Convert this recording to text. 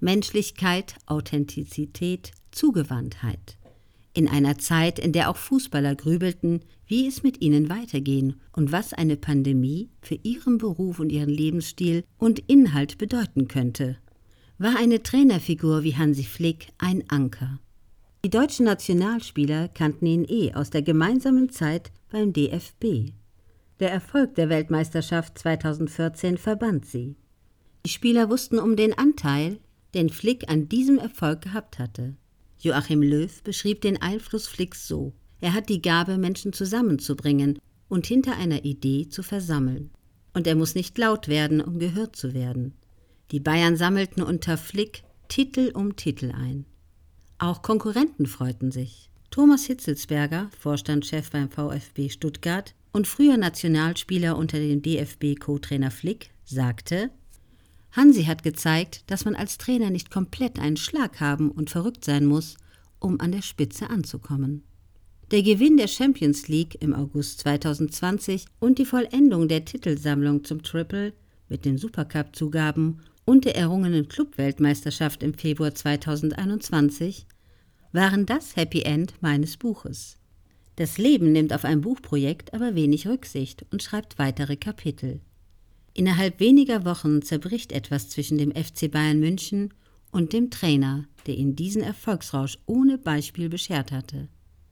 Menschlichkeit, Authentizität, Zugewandtheit. In einer Zeit, in der auch Fußballer grübelten, wie es mit ihnen weitergehen und was eine Pandemie für ihren Beruf und ihren Lebensstil und Inhalt bedeuten könnte, war eine Trainerfigur wie Hansi Flick ein Anker. Die deutschen Nationalspieler kannten ihn eh aus der gemeinsamen Zeit beim DFB. Der Erfolg der Weltmeisterschaft 2014 verband sie. Die Spieler wussten um den Anteil, den Flick an diesem Erfolg gehabt hatte. Joachim Löw beschrieb den Einfluss Flicks so: Er hat die Gabe, Menschen zusammenzubringen und hinter einer Idee zu versammeln. Und er muss nicht laut werden, um gehört zu werden. Die Bayern sammelten unter Flick Titel um Titel ein. Auch Konkurrenten freuten sich. Thomas Hitzelsberger, Vorstandschef beim VfB Stuttgart und früher Nationalspieler unter dem DFB-Co-Trainer Flick, sagte, Hansi hat gezeigt, dass man als Trainer nicht komplett einen Schlag haben und verrückt sein muss, um an der Spitze anzukommen. Der Gewinn der Champions League im August 2020 und die Vollendung der Titelsammlung zum Triple mit den Supercup-Zugaben und der errungenen Clubweltmeisterschaft im Februar 2021 waren das Happy End meines Buches. Das Leben nimmt auf ein Buchprojekt aber wenig Rücksicht und schreibt weitere Kapitel. Innerhalb weniger Wochen zerbricht etwas zwischen dem FC Bayern München und dem Trainer, der ihn diesen Erfolgsrausch ohne Beispiel beschert hatte.